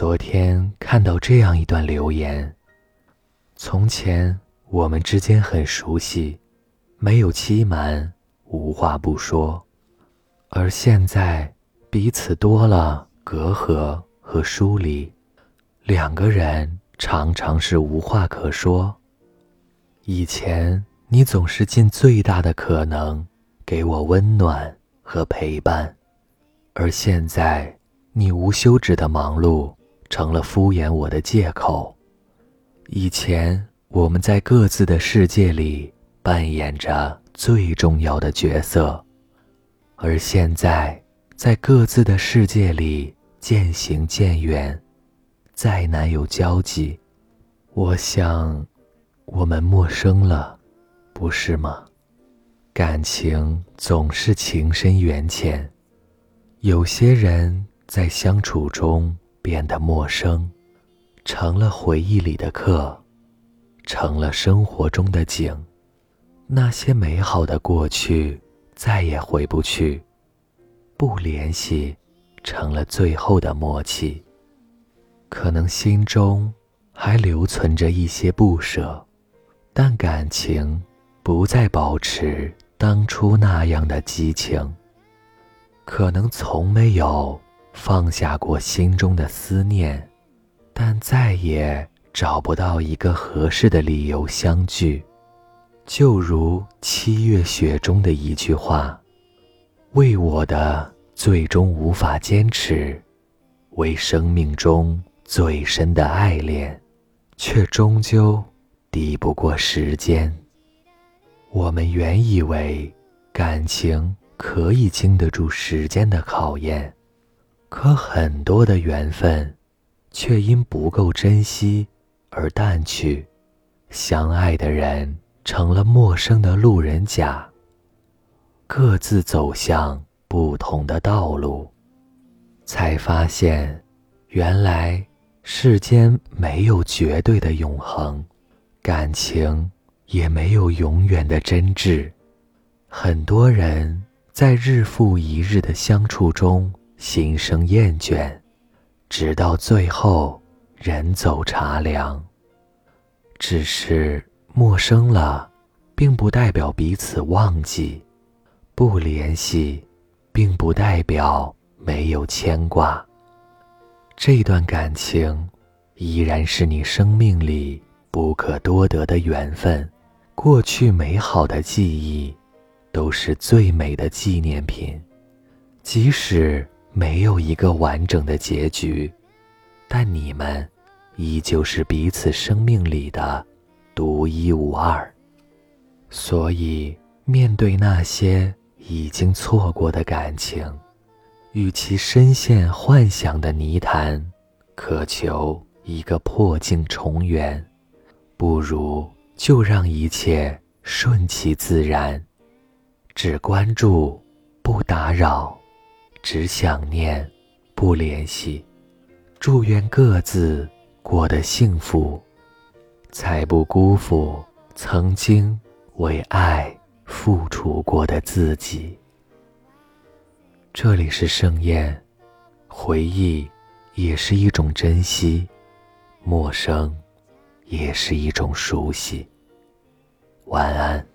昨天看到这样一段留言：从前我们之间很熟悉，没有欺瞒，无话不说；而现在彼此多了隔阂和疏离，两个人常常是无话可说。以前你总是尽最大的可能给我温暖和陪伴，而现在你无休止的忙碌。成了敷衍我的借口。以前我们在各自的世界里扮演着最重要的角色，而现在在各自的世界里渐行渐远，再难有交集。我想，我们陌生了，不是吗？感情总是情深缘浅，有些人在相处中。变得陌生，成了回忆里的客，成了生活中的景。那些美好的过去再也回不去，不联系成了最后的默契。可能心中还留存着一些不舍，但感情不再保持当初那样的激情。可能从没有。放下过心中的思念，但再也找不到一个合适的理由相聚。就如七月雪中的一句话：“为我的最终无法坚持，为生命中最深的爱恋，却终究抵不过时间。”我们原以为感情可以经得住时间的考验。可很多的缘分，却因不够珍惜而淡去，相爱的人成了陌生的路人甲，各自走向不同的道路，才发现，原来世间没有绝对的永恒，感情也没有永远的真挚，很多人在日复一日的相处中。心生厌倦，直到最后人走茶凉。只是陌生了，并不代表彼此忘记；不联系，并不代表没有牵挂。这段感情依然是你生命里不可多得的缘分，过去美好的记忆，都是最美的纪念品，即使。没有一个完整的结局，但你们依旧是彼此生命里的独一无二。所以，面对那些已经错过的感情，与其深陷幻想的泥潭，渴求一个破镜重圆，不如就让一切顺其自然，只关注，不打扰。只想念，不联系。祝愿各自过得幸福，才不辜负曾经为爱付出过的自己。这里是盛宴，回忆也是一种珍惜，陌生也是一种熟悉。晚安。